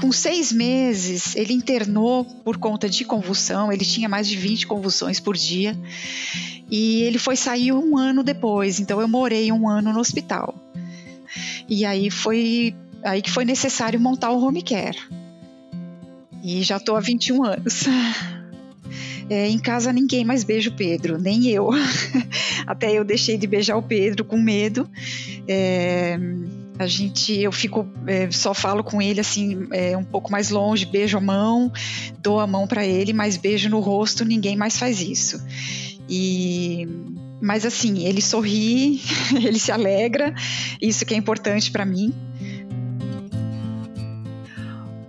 com seis meses, ele internou por conta de convulsão, ele tinha mais de 20 convulsões por dia, e ele foi sair um ano depois, então eu morei um ano no hospital. E aí foi aí que foi necessário montar o home care. E já estou há 21 anos. É, em casa ninguém mais beija o Pedro, nem eu. Até eu deixei de beijar o Pedro com medo. É, a gente, eu fico, é, só falo com ele assim, é, um pouco mais longe, beijo a mão, dou a mão para ele, mas beijo no rosto, ninguém mais faz isso. E mas assim, ele sorri, ele se alegra, isso que é importante para mim.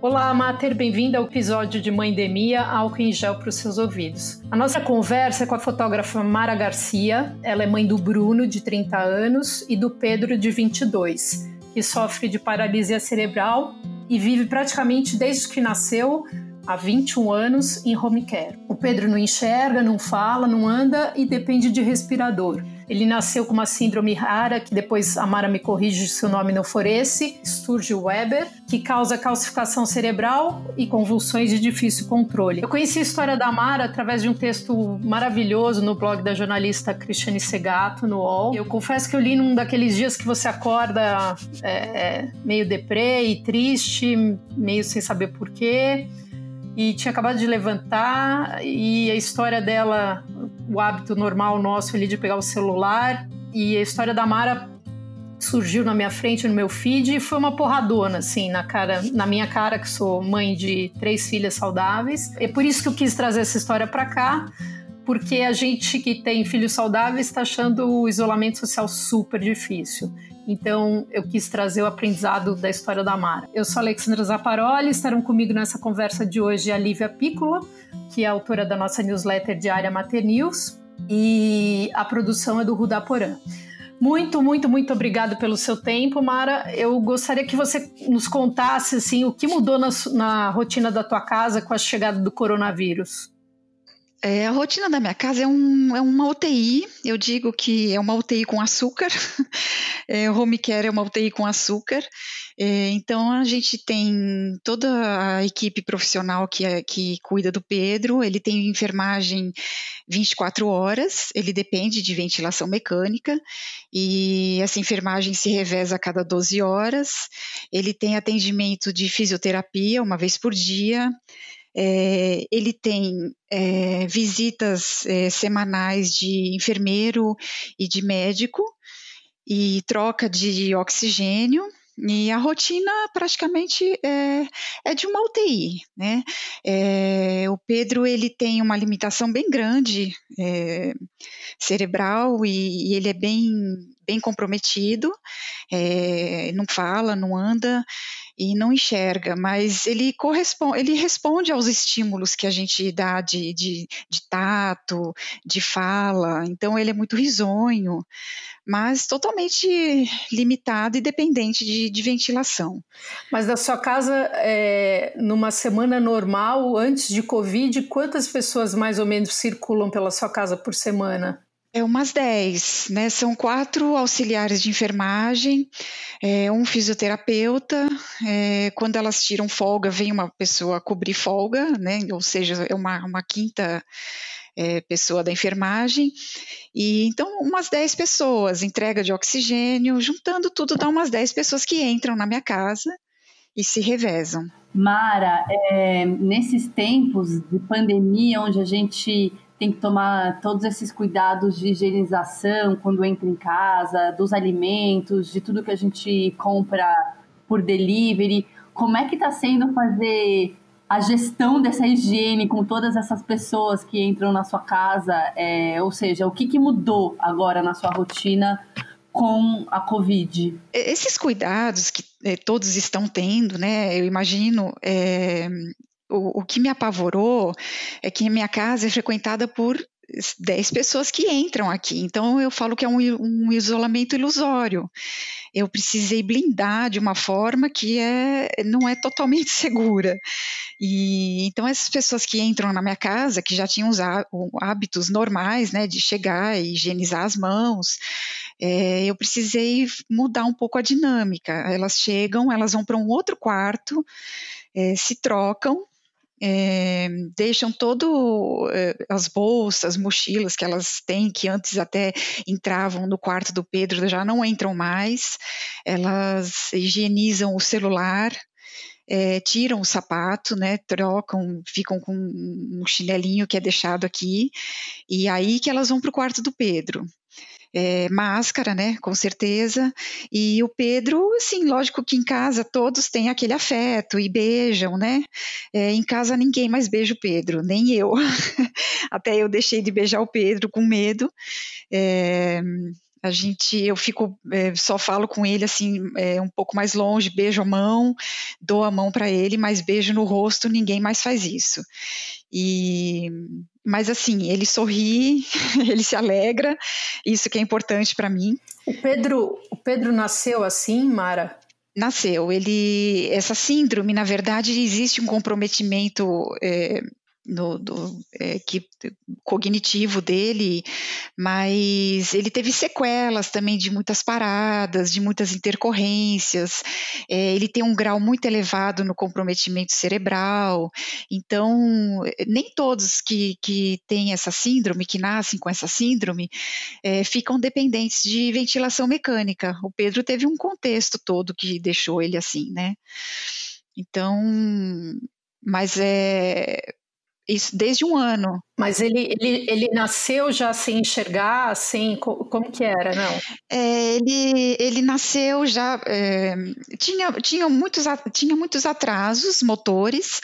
Olá, Mater, bem-vinda ao episódio de Mãe Demia, álcool em gel para os seus ouvidos. A nossa conversa é com a fotógrafa Mara Garcia, ela é mãe do Bruno, de 30 anos, e do Pedro, de 22, que sofre de paralisia cerebral e vive praticamente desde que nasceu, há 21 anos, em home care. O Pedro não enxerga, não fala, não anda e depende de respirador. Ele nasceu com uma síndrome rara, que depois a Mara me corrige se o nome não for esse, Sturge-Weber, que causa calcificação cerebral e convulsões de difícil controle. Eu conheci a história da Mara através de um texto maravilhoso no blog da jornalista Cristiane Segato, no UOL. Eu confesso que eu li num daqueles dias que você acorda é, meio deprê e triste, meio sem saber porquê e tinha acabado de levantar e a história dela, o hábito normal nosso ali de pegar o celular e a história da Mara surgiu na minha frente no meu feed e foi uma porradona assim na cara, na minha cara que sou mãe de três filhas saudáveis. É por isso que eu quis trazer essa história para cá, porque a gente que tem filhos saudáveis está achando o isolamento social super difícil. Então, eu quis trazer o aprendizado da história da Mara. Eu sou Alexandra Zaparoli, estarão comigo nessa conversa de hoje a Lívia Piccola, que é autora da nossa newsletter diária Mater News, e a produção é do Rudaporã. Muito, muito, muito obrigado pelo seu tempo, Mara. Eu gostaria que você nos contasse assim, o que mudou na, na rotina da tua casa com a chegada do coronavírus. É, a rotina da minha casa é, um, é, uma UTI, eu digo que é uma UTI com açúcar, é, home care é uma UTI com açúcar, é, então a gente tem toda a equipe profissional que, é, que cuida do Pedro, ele tem enfermagem 24 horas, ele depende de ventilação mecânica, e essa enfermagem se reveza a cada 12 horas, ele tem atendimento de fisioterapia uma vez por dia, é, ele tem é, visitas é, semanais de enfermeiro e de médico e troca de oxigênio. E a rotina praticamente é, é de uma UTI, né? É, o Pedro ele tem uma limitação bem grande é, cerebral e, e, ele é bem bem comprometido, é, não fala, não anda e não enxerga, mas ele corresponde, ele responde aos estímulos que a gente dá de, de, de tato, de fala, então ele é muito risonho, mas totalmente limitado e dependente de, de ventilação. Mas na sua casa, é, numa semana normal, antes de Covid, quantas pessoas mais ou menos circulam pela sua casa por semana? É umas 10, né? São quatro auxiliares de enfermagem, é, um fisioterapeuta. É, quando elas tiram folga, vem uma pessoa cobrir folga, né? Ou seja, é uma, uma quinta é, pessoa da enfermagem. E então, umas 10 pessoas, entrega de oxigênio, juntando tudo, dá umas 10 pessoas que entram na minha casa e se revezam. Mara, é, nesses tempos de pandemia, onde a gente tem que tomar todos esses cuidados de higienização quando entra em casa, dos alimentos, de tudo que a gente compra por delivery. Como é que está sendo fazer a gestão dessa higiene com todas essas pessoas que entram na sua casa? É, ou seja, o que, que mudou agora na sua rotina com a Covid? Esses cuidados que eh, todos estão tendo, né? Eu imagino é, o, o que me apavorou é que minha casa é frequentada por 10 pessoas que entram aqui. Então eu falo que é um, um, isolamento ilusório. Eu precisei blindar de uma forma que é, não é totalmente segura. E então essas pessoas que entram na minha casa, que já tinham os hábitos normais, né, de chegar e higienizar as mãos, é, eu precisei mudar um pouco a dinâmica. Elas chegam, elas vão para um outro quarto é, se trocam é, deixam todo é, as bolsas, mochilas que elas têm, que antes até entravam no quarto do Pedro, já não entram mais. Elas higienizam o celular, é, tiram o sapato, né, trocam, ficam com um chinelinho que é deixado aqui, e aí que elas vão para o quarto do Pedro é, máscara, né, com certeza. E o Pedro, sim, lógico que em casa todos têm aquele afeto e beijam, né? É, em casa ninguém mais beija o Pedro, nem eu. Até eu deixei de beijar o Pedro com medo. É, a gente, eu fico, é, só falo com ele assim, é, um pouco mais longe, beijo a mão, dou a mão para ele, mas beijo no rosto, ninguém mais faz isso. E, mas assim, ele sorri, ele se alegra, isso que é importante para mim. O Pedro, o Pedro nasceu assim, Mara? Nasceu. Ele, essa síndrome, na verdade, existe um comprometimento é, no, do, é, que, cognitivo dele, mas ele teve sequelas também de muitas paradas, de muitas intercorrências. É, ele tem um grau muito elevado no comprometimento cerebral, então nem todos que, que têm essa síndrome, que nascem com essa síndrome, é, ficam dependentes de ventilação mecânica. O Pedro teve um contexto todo que deixou ele assim, né? Então, mas é isso desde um ano. Mas ele, ele, ele nasceu já sem enxergar, assim, como que era, não? É, ele, ele nasceu já, é, tinha, tinha, muitos, tinha muitos atrasos motores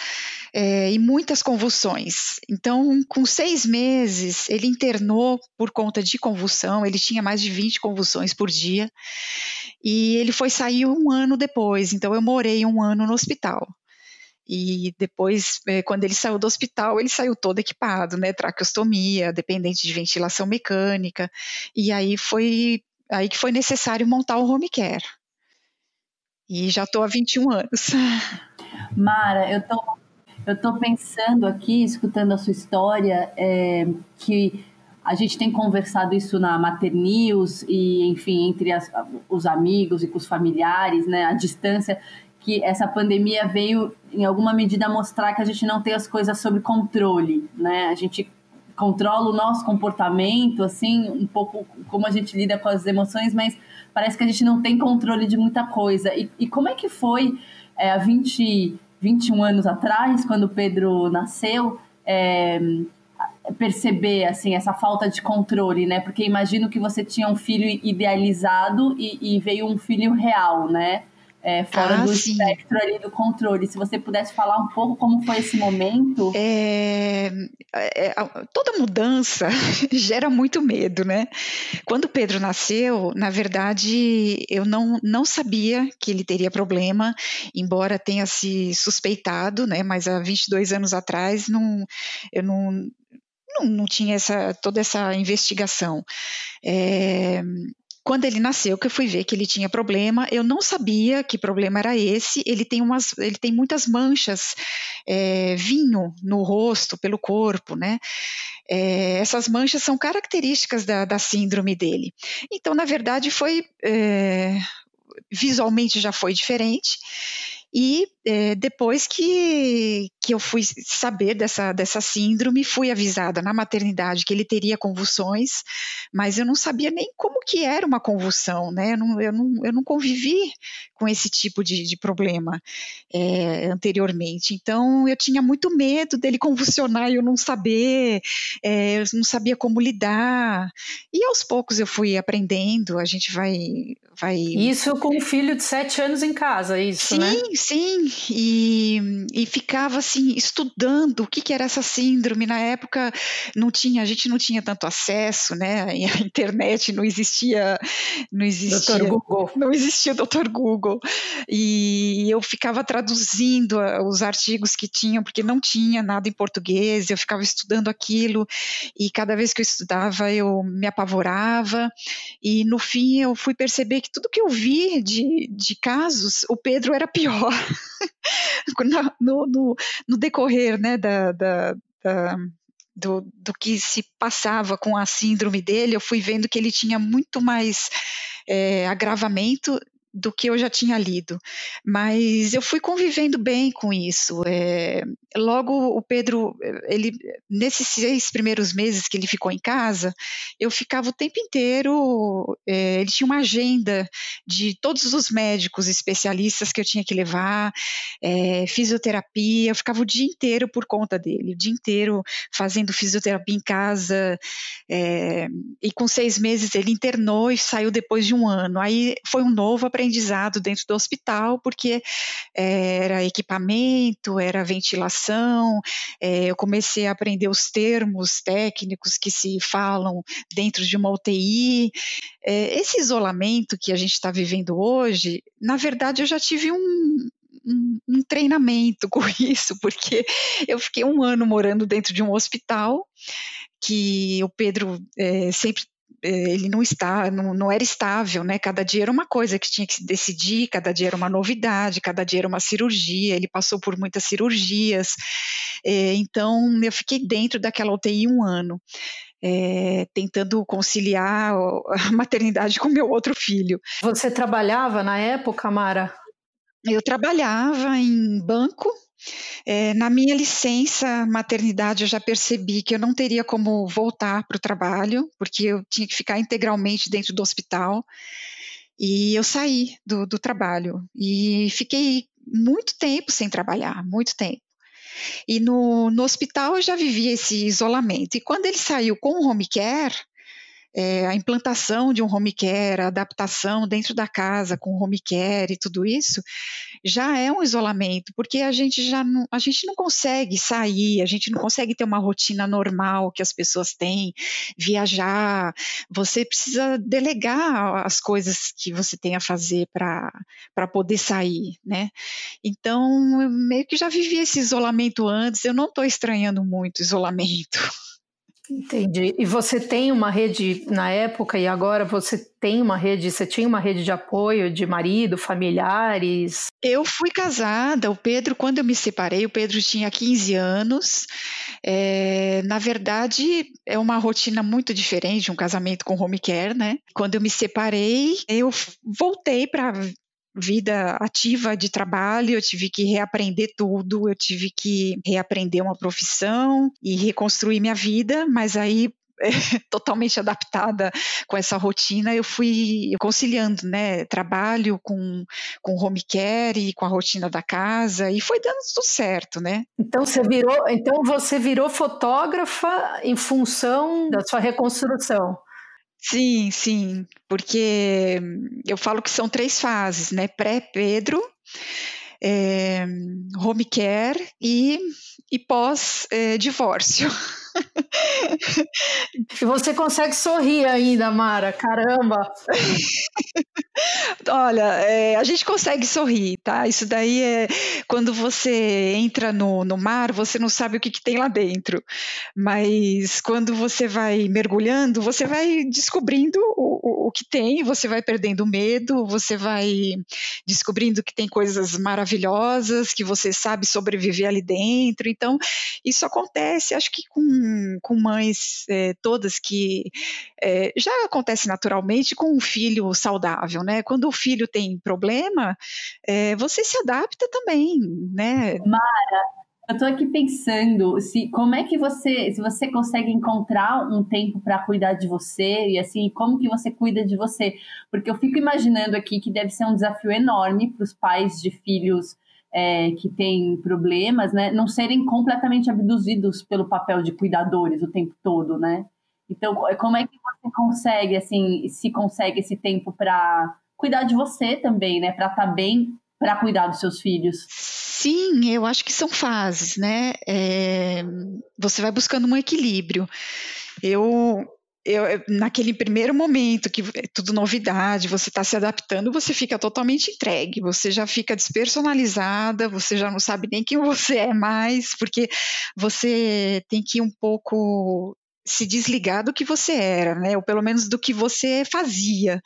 é, e muitas convulsões. Então, com seis meses, ele internou por conta de convulsão, ele tinha mais de 20 convulsões por dia, e ele foi sair um ano depois, então eu morei um ano no hospital. E depois, é, quando ele saiu do hospital, ele saiu todo equipado, né? Traqueostomia, dependente de ventilação mecânica. E aí foi aí que foi necessário montar o home care. E já estou há 21 anos. Mara, eu tô, eu tô pensando aqui, escutando a sua história, é, que a gente tem conversado isso na Mater News e, enfim, entre as, os amigos e com os familiares, né, a distância, que essa pandemia veio, em alguma medida, mostrar que a gente não tem as coisas sob controle, né? A gente controla o nosso comportamento, assim, um pouco como a gente lida com as emoções, mas parece que a gente não tem controle de muita coisa. E, e como é que foi é, há 20, 21 anos atrás, quando o Pedro nasceu, é, perceber assim essa falta de controle, né? Porque imagino que você tinha um filho idealizado e, e veio um filho real, né? É, fora ah, do sim. espectro ali do controle. Se você pudesse falar um pouco como foi esse momento. É, é, toda mudança gera muito medo, né? Quando o Pedro nasceu, na verdade, eu não, não sabia que ele teria problema, embora tenha se suspeitado, né? Mas há 22 anos atrás, não, eu não, não, não tinha essa, toda essa investigação. É, quando ele nasceu, que eu fui ver que ele tinha problema, eu não sabia que problema era esse. Ele tem umas, ele tem muitas manchas, é, vinho no rosto, pelo corpo, né? É, essas manchas são características da, da, síndrome dele. Então, na verdade, foi é, visualmente já foi diferente. E é, depois que, que eu fui saber dessa, dessa síndrome, fui avisada na maternidade que ele teria convulsões, mas eu não sabia nem como que era uma convulsão, né? Eu não, eu não, eu não convivi com esse tipo de, de problema é, anteriormente. Então eu tinha muito medo dele convulsionar e eu não saber, é, eu não sabia como lidar. E aos poucos eu fui aprendendo, a gente vai. vai... Isso com um filho de sete anos em casa, isso, sim, né? Sim. E, e ficava assim, estudando o que, que era essa síndrome. Na época não tinha, a gente não tinha tanto acesso, né? A internet não existia, não existia. Dr. Google. Não existia o Dr. Google. E eu ficava traduzindo os artigos que tinham, porque não tinha nada em português, eu ficava estudando aquilo, e cada vez que eu estudava eu me apavorava, e no fim eu fui perceber que tudo que eu vi de, de casos, o Pedro era pior. no, no, no, decorrer né, da, da, da do, do, que se passava com a síndrome dele, eu fui vendo que ele tinha muito mais é, agravamento do que eu já tinha lido, mas eu fui convivendo bem com isso. É, logo o Pedro, ele nesses seis primeiros meses que ele ficou em casa, eu ficava o tempo inteiro. É, ele tinha uma agenda de todos os médicos especialistas que eu tinha que levar, é, fisioterapia. Eu ficava o dia inteiro por conta dele, o dia inteiro fazendo fisioterapia em casa. É, e com seis meses ele internou e saiu depois de um ano. Aí foi um novo aprendizado dentro do hospital, porque é, era equipamento, era ventilação, é, eu comecei a aprender os termos técnicos que se falam dentro de uma UTI. É, esse isolamento que a gente está vivendo hoje, na verdade, eu já tive um, um, um, treinamento com isso, porque eu fiquei um ano morando dentro de um hospital que o Pedro é, sempre ele não está, não, não, era estável, né? Cada dia era uma coisa que tinha que se decidir, cada dia era uma novidade, cada dia era uma cirurgia. Ele passou por muitas cirurgias, é, então eu fiquei dentro daquela UTI um ano. É, tentando conciliar a maternidade com meu outro filho. Você trabalhava na época, Mara? Eu trabalhava em banco, é, na minha licença maternidade, eu já percebi que eu não teria como voltar para o trabalho, porque eu tinha que ficar integralmente dentro do hospital. E eu saí do, do trabalho e fiquei muito tempo sem trabalhar, muito tempo. E no, no hospital eu já vivia esse isolamento. E quando ele saiu com o home care, é, a implantação de um home care, a adaptação dentro da casa com home care e tudo isso, já é um isolamento, porque a gente já não, a gente não consegue sair, a gente não consegue ter uma rotina normal que as pessoas têm, viajar, você precisa delegar as coisas que você tem a fazer para poder sair, né? Então, eu meio que já vivi esse isolamento antes, eu não estou estranhando muito isolamento. Entendi. E você tem uma rede na época e agora você tem uma rede, você tinha uma rede de apoio de marido, familiares? Eu fui casada, o Pedro, quando eu me separei, o Pedro tinha 15 anos. É, na verdade, é uma rotina muito diferente, um casamento com home care, né? Quando eu me separei, eu voltei para vida ativa de trabalho, eu tive que reaprender tudo, eu tive que reaprender uma profissão e reconstruir minha vida, mas aí totalmente adaptada com essa rotina, eu fui conciliando, né, trabalho com, com home care e com a rotina da casa e foi dando tudo certo, né? Então você virou, então você virou fotógrafa em função da sua reconstrução. Sim, sim, porque eu falo que são três fases, né? Pré-Pedro, é, home care e, e pós-divórcio. É, e você consegue sorrir ainda, Mara, caramba! Olha, é, a gente consegue sorrir, tá? Isso daí é quando você entra no, no mar, você não sabe o que, que tem lá dentro. Mas quando você vai mergulhando, você vai descobrindo o, o, o que tem, você vai perdendo medo, você vai descobrindo que tem coisas maravilhosas, que você sabe sobreviver ali dentro. Então, isso acontece, acho que com com, mães é, todas que é, já acontece naturalmente com um filho saudável, né? Quando o filho tem problema, é, você se adapta também, né? Mara, eu estou aqui pensando se como é que você, se você consegue encontrar um tempo para cuidar de você e assim como que você cuida de você, porque eu fico imaginando aqui que deve ser um desafio enorme para os pais de filhos é, que têm problemas, né, não serem completamente abduzidos pelo papel de cuidadores o tempo todo, né? Então, como é que você consegue, assim, se consegue esse tempo para cuidar de você também, né? Para estar tá bem, para cuidar dos seus filhos? Sim, eu acho que são fases, né? É, você vai buscando um equilíbrio. Eu eu, naquele primeiro momento que é tudo novidade, você está se adaptando, você fica totalmente entregue, você já fica despersonalizada, você já não sabe nem quem você é mais, porque você tem que ir um pouco se desligar do que você era, né? Ou pelo menos do que você fazia.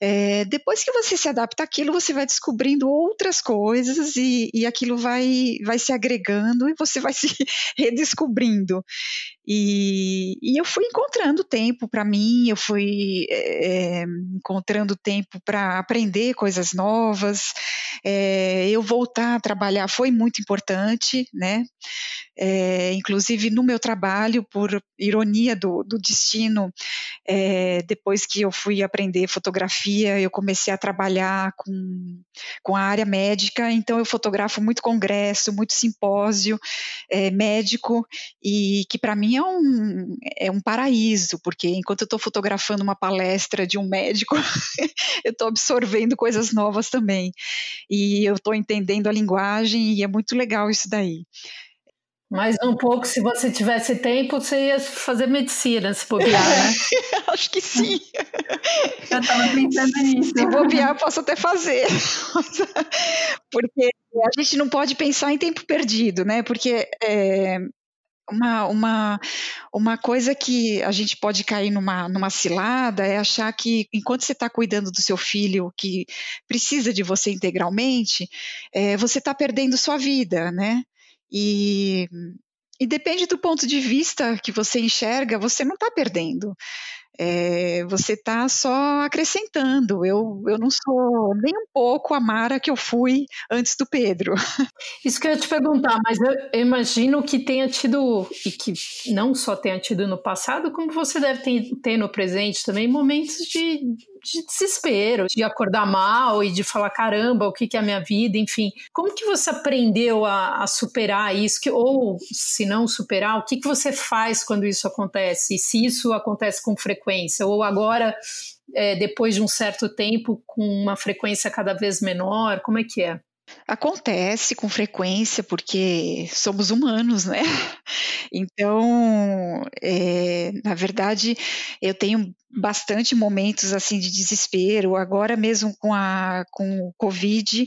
É, depois que você se adapta àquilo, você vai descobrindo outras coisas e, e aquilo vai, vai se agregando e você vai se redescobrindo. E, e eu fui encontrando tempo para mim, eu fui é, encontrando tempo para aprender coisas novas. É, eu voltar a trabalhar foi muito importante, né? É, inclusive no meu trabalho, por ironia do, do destino, é, depois que eu fui aprender fotografia, eu comecei a trabalhar com, com a área médica, então eu fotografo muito congresso, muito simpósio é, médico, e que para mim é um, é um paraíso, porque enquanto eu estou fotografando uma palestra de um médico, eu estou absorvendo coisas novas também, e eu estou entendendo a linguagem, e é muito legal isso daí. Mais um pouco, se você tivesse tempo, você ia fazer medicina, se bobear, né? Acho que sim. Eu estava pensando nisso. Se bobear, posso até fazer. Porque a gente não pode pensar em tempo perdido, né? Porque é, uma, uma, uma coisa que a gente pode cair numa, numa cilada é achar que enquanto você está cuidando do seu filho que precisa de você integralmente, é, você está perdendo sua vida, né? E, e depende do ponto de vista que você enxerga, você não está perdendo. É, você está só acrescentando. Eu, eu não sou nem um pouco a Mara que eu fui antes do Pedro. Isso que eu ia te perguntar, mas eu imagino que tenha tido, e que não só tenha tido no passado, como você deve ter, ter no presente também, momentos de, de desespero, de acordar mal e de falar caramba, o que, que é a minha vida, enfim. Como que você aprendeu a, a superar isso? Que, ou se não superar, o que, que você faz quando isso acontece? E se isso acontece com frequência? Ou agora, é, depois de um certo tempo, com uma frequência cada vez menor? Como é que é? Acontece com frequência, porque somos humanos, né? Então, é, na verdade, eu tenho bastante momentos assim de desespero. Agora mesmo com a com o Covid,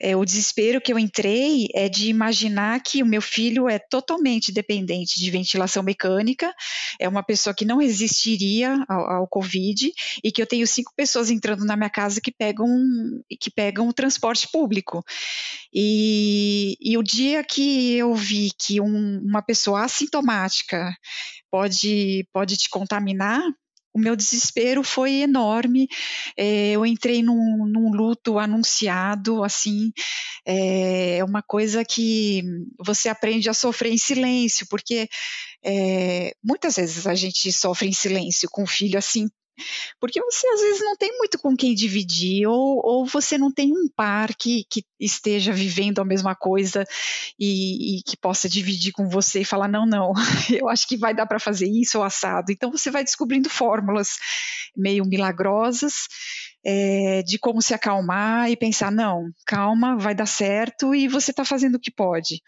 é, o desespero que eu entrei é de imaginar que o meu filho é totalmente dependente de ventilação mecânica, é uma pessoa que não resistiria ao, ao Covid e que eu tenho cinco pessoas entrando na minha casa que pegam que pegam o transporte público. E, e o dia que eu vi que um, uma pessoa assintomática pode, pode te contaminar, o meu desespero foi enorme. É, eu entrei num, num, luto anunciado, assim, é, é uma coisa que você aprende a sofrer em silêncio, porque é, muitas vezes a gente sofre em silêncio com um filho assim porque você às vezes não tem muito com quem dividir, ou, ou você não tem um par que, que esteja vivendo a mesma coisa e, e, que possa dividir com você e falar: não, não, eu acho que vai dar para fazer isso ou assado. Então você vai descobrindo fórmulas meio milagrosas. É, de como se acalmar e pensar, não, calma, vai dar certo e você está fazendo o que pode.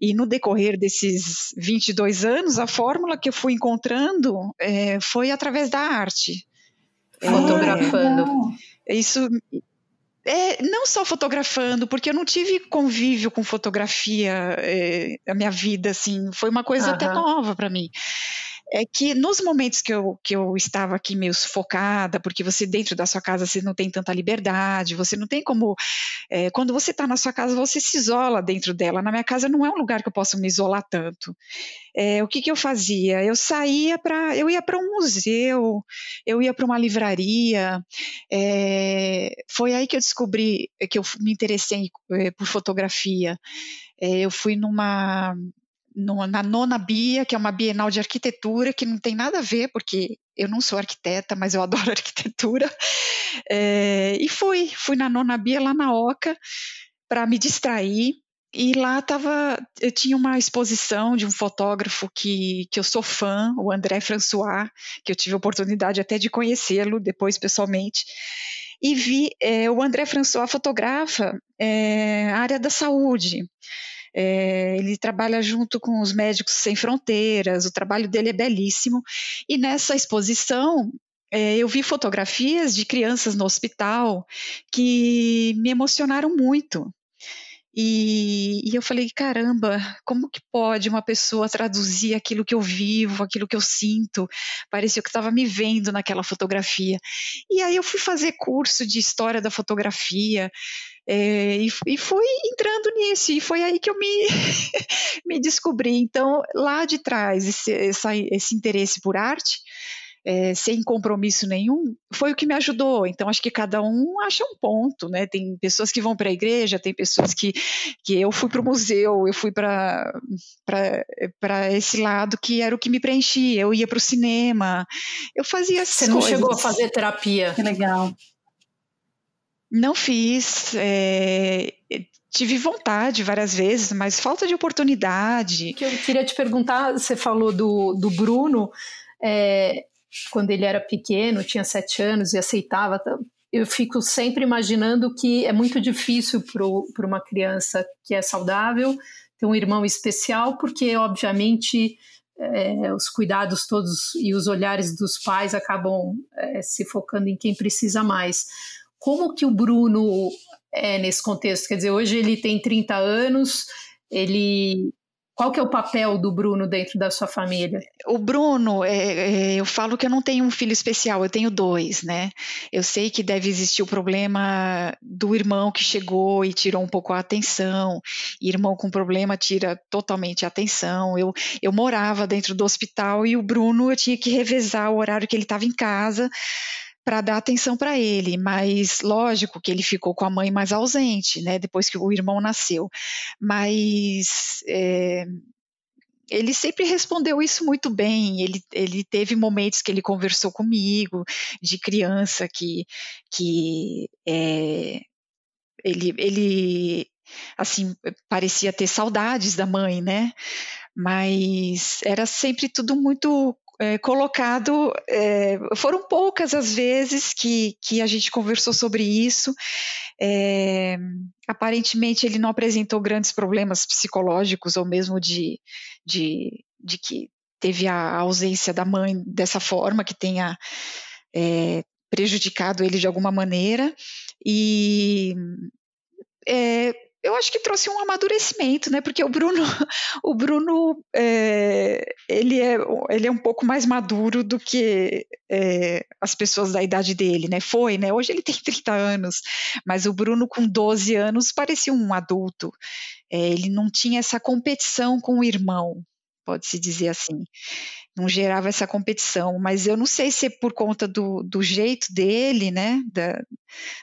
E no decorrer desses 22 anos, a fórmula que eu fui encontrando é, foi através da arte. Fotografando. É, isso é, não só fotografando, porque eu não tive convívio com fotografia é, a minha vida, assim, foi uma coisa uhum. até nova para mim é que nos momentos que eu, que eu estava aqui meio sufocada, porque você dentro da sua casa você não tem tanta liberdade, você não tem como. É, quando você está na sua casa, você se isola dentro dela. Na minha casa não é um lugar que eu possa me isolar tanto. É, o que, que eu fazia? Eu saía para. Eu ia para um museu, eu ia para uma livraria. É, foi aí que eu descobri que eu me interessei é, por fotografia. É, eu fui numa no, na nona Bia, que é uma Bienal de Arquitetura, que não tem nada a ver, porque eu não sou arquiteta, mas eu adoro arquitetura. É, e fui, fui na nona Bia lá na Oca para me distrair. E lá tava, eu tinha uma exposição de um fotógrafo que, que eu sou fã, o André François, que eu tive a oportunidade até de conhecê-lo depois pessoalmente e vi é, o André François fotografa é, a área da saúde. É, ele trabalha junto com os Médicos Sem Fronteiras, o trabalho dele é belíssimo. E nessa exposição, é, eu vi fotografias de crianças no hospital que me emocionaram muito. E, e, eu falei, caramba, como que pode uma pessoa traduzir aquilo que eu vivo, aquilo que eu sinto? Parecia que estava me vendo naquela fotografia. E aí eu fui fazer curso de história da fotografia. É, e, e, fui entrando nisso, e foi aí que eu me, me descobri. Então, lá de trás, esse, essa, esse interesse por arte é, sem compromisso nenhum, foi o que me ajudou. Então, acho que cada um acha um ponto, né? Tem pessoas que vão para a igreja, tem pessoas que, que eu fui para o museu, eu fui para esse lado que era o que me preenchia. Eu ia para o cinema, eu fazia Você não coisas. chegou a fazer terapia? Que legal. Não fiz. É, tive vontade várias vezes, mas falta de oportunidade. Que eu queria te perguntar, você falou do, do Bruno. É, quando ele era pequeno, tinha sete anos e aceitava. Eu fico sempre imaginando que é muito difícil para uma criança que é saudável ter um irmão especial, porque, obviamente, é, os cuidados todos e os olhares dos pais acabam é, se focando em quem precisa mais. Como que o Bruno é nesse contexto? Quer dizer, hoje ele tem 30 anos, ele qual que é o papel do Bruno dentro da sua família? O Bruno, é, é, eu falo que eu não tenho um filho especial, eu tenho dois, né? Eu sei que deve existir o problema do irmão que chegou e tirou um pouco a atenção. irmão com problema tira totalmente a atenção. Eu, eu morava dentro do hospital e o Bruno eu tinha que revezar o horário que ele estava em casa para dar atenção para ele, mas lógico que ele ficou com a mãe mais ausente, né, depois que o irmão nasceu. Mas é, ele sempre respondeu isso muito bem. Ele, ele teve momentos que ele conversou comigo, de criança, que, que é, ele, ele assim parecia ter saudades da mãe, né? Mas era sempre tudo muito é, colocado. É, foram poucas as vezes que, que a gente conversou sobre isso. É, aparentemente, ele não apresentou grandes problemas psicológicos ou mesmo de, de, de que teve a ausência da mãe dessa forma, que tenha é, prejudicado ele de alguma maneira. E é, eu acho que trouxe um amadurecimento, né? Porque o Bruno, o Bruno, é, ele é, ele é um pouco mais maduro do que é, as pessoas da idade dele, né? Foi, né? Hoje ele tem 30 anos, mas o Bruno com 12 anos parecia um adulto. É, ele não tinha essa competição com o irmão, pode-se dizer assim. Não gerava essa competição, mas eu não sei se é por conta do, do jeito dele, né, da,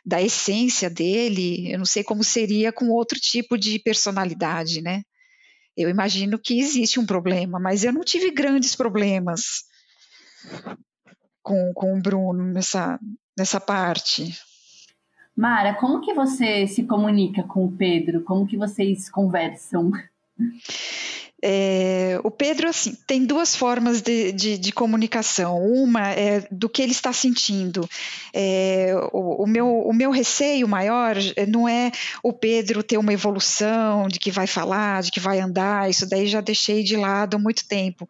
da essência dele, eu não sei como seria com outro tipo de personalidade, né. Eu imagino que existe um problema, mas eu não tive grandes problemas com, com o Bruno nessa, nessa parte. Mara, como que você se comunica com o Pedro? Como que vocês conversam? É, o Pedro, assim, tem duas formas de, de, de, comunicação. Uma é do que ele está sentindo. É, o, o, meu, o meu receio maior não é o Pedro ter uma evolução de que vai falar, de que vai andar, isso daí já deixei de lado há muito tempo.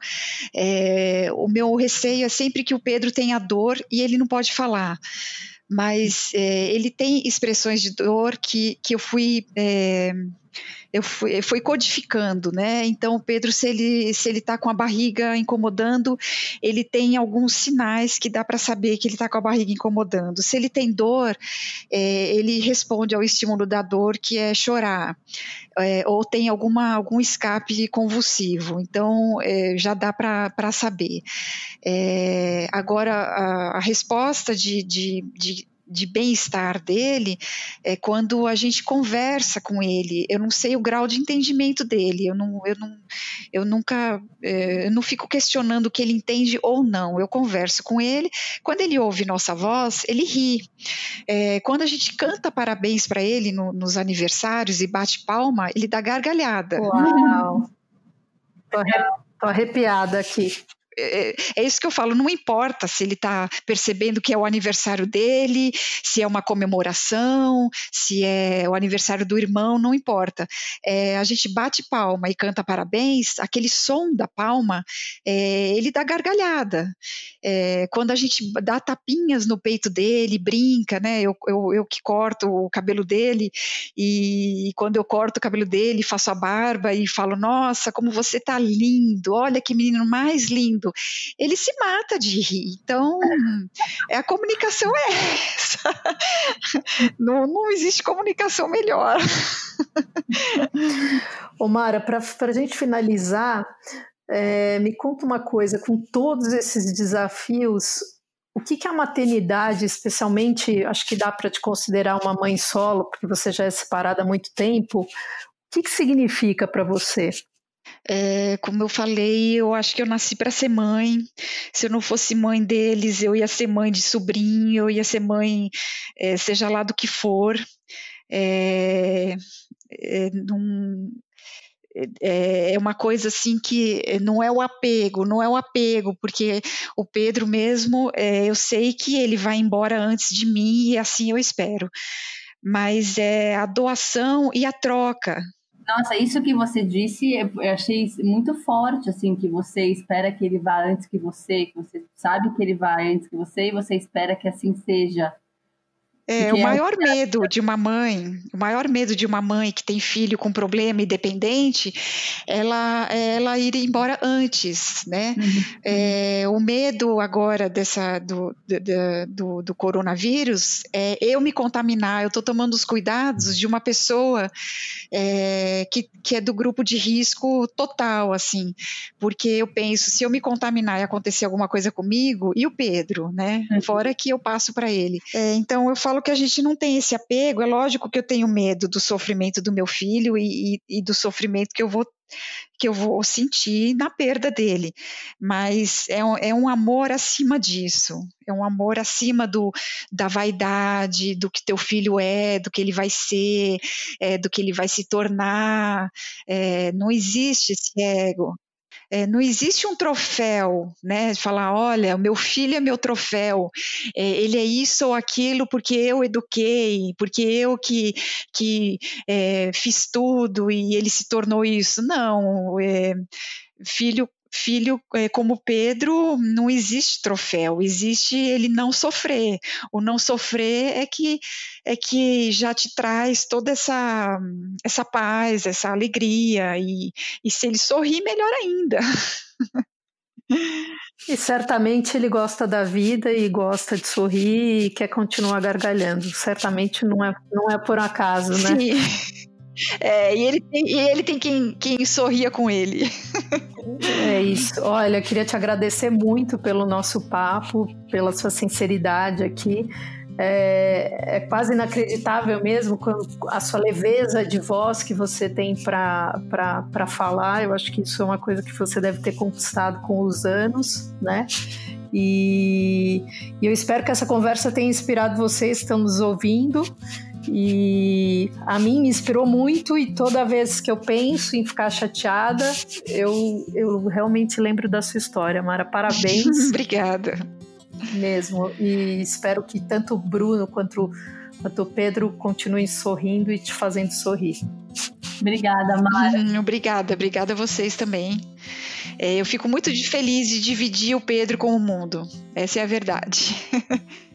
É, o meu receio é sempre que o Pedro tenha dor e ele não pode falar mas é, ele tem expressões de dor que, que eu fui é, eu fui, eu fui codificando, né? Então, Pedro, se ele se ele está com a barriga incomodando, ele tem alguns sinais que dá para saber que ele está com a barriga incomodando. Se ele tem dor, é, ele responde ao estímulo da dor, que é chorar, é, ou tem alguma algum escape convulsivo. Então, é, já dá para saber. É, agora, a, a resposta de, de, de de bem-estar dele é quando a gente conversa com ele. Eu não sei o grau de entendimento dele, eu, não, eu, não, eu nunca é, eu não fico questionando o que ele entende ou não. Eu converso com ele. Quando ele ouve nossa voz, ele ri. É, quando a gente canta parabéns para ele no, nos aniversários e bate palma, ele dá gargalhada. Uau! Tô, arrepiada aqui. É, é, isso que eu falo, não importa se ele está percebendo que é o aniversário dele, se é uma comemoração, se é o aniversário do irmão, não importa. É, a gente bate palma e canta parabéns, aquele som da palma, é, ele dá gargalhada. É, quando a gente dá tapinhas no peito dele, brinca, né? Eu, eu, eu que corto o cabelo dele, e quando eu corto o cabelo dele, faço a barba e falo, nossa, como você tá lindo, olha que menino mais lindo. Ele se mata de rir. Então, é, a comunicação é essa. Não, não existe comunicação melhor. Omara, para a gente finalizar, é, me conta uma coisa: com todos esses desafios, o que, que a maternidade, especialmente, acho que dá para te considerar uma mãe solo, porque você já é separada há muito tempo, o que, que significa para você? É, como eu falei, eu acho que eu nasci para ser mãe. Se eu não fosse mãe deles, eu ia ser mãe de sobrinho, eu ia ser mãe, é, seja lá do que for. É, num, é uma coisa assim que não é o apego, não é o apego, porque o Pedro mesmo, é, eu sei que ele vai embora antes de mim e assim eu espero. Mas é a doação e a troca, nossa, isso que você disse, eu achei muito forte, assim, que você espera que ele vá antes que você, que você sabe que ele vai antes que você e você espera que assim seja. É, o é maior é... medo de uma mãe, o maior medo de uma mãe que tem filho com problema e dependente, ela, ela ir embora antes, né? Uhum. É, o medo agora dessa, do, do, do, do, coronavírus é eu me contaminar, eu estou tomando os cuidados de uma pessoa é, que, que é do grupo de risco total, assim, porque eu penso, se eu me contaminar e acontecer alguma coisa comigo, e o Pedro, né? Uhum. Fora que eu passo para ele. É, então eu falo falo que a gente não tem esse apego. É lógico que eu tenho medo do sofrimento do meu filho e, e, e do sofrimento que eu vou que eu vou sentir na perda dele, mas é um, é um amor acima disso, é um amor acima do, da vaidade, do que teu filho é, do que ele vai ser, é, do que ele vai se tornar, é, não existe esse ego, é, não existe um troféu, né? Falar, olha, o meu filho é meu troféu, é, ele é isso ou aquilo porque eu eduquei, porque eu que, que é, fiz tudo e ele se tornou isso. Não, é, filho filho é, como Pedro não existe troféu, existe ele não sofrer. O não sofrer é que é que já te traz toda essa essa paz, essa alegria e, e se ele sorrir melhor ainda. E certamente ele gosta da vida e gosta de sorrir e quer continuar gargalhando. Certamente não é, não é por acaso, né? Sim. É, e ele tem, e ele tem quem, quem sorria com ele. É isso. Olha, queria te agradecer muito pelo nosso papo, pela sua sinceridade aqui. É, é, quase inacreditável mesmo a sua leveza de voz que você tem para falar. Eu acho que isso é uma coisa que você deve ter conquistado com os anos, né? E, e eu espero que essa conversa tenha inspirado vocês, estamos ouvindo. E a mim me inspirou muito e toda vez que eu penso em ficar chateada, eu, eu realmente lembro da sua história, Mara. Parabéns. Obrigada. Mesmo. E espero que tanto o Bruno quanto, quanto o Pedro continuem sorrindo e te fazendo sorrir. Obrigada, Mara. Hum, obrigada, obrigada a vocês também. É, eu fico muito feliz de dividir o Pedro com o mundo. Essa é a verdade.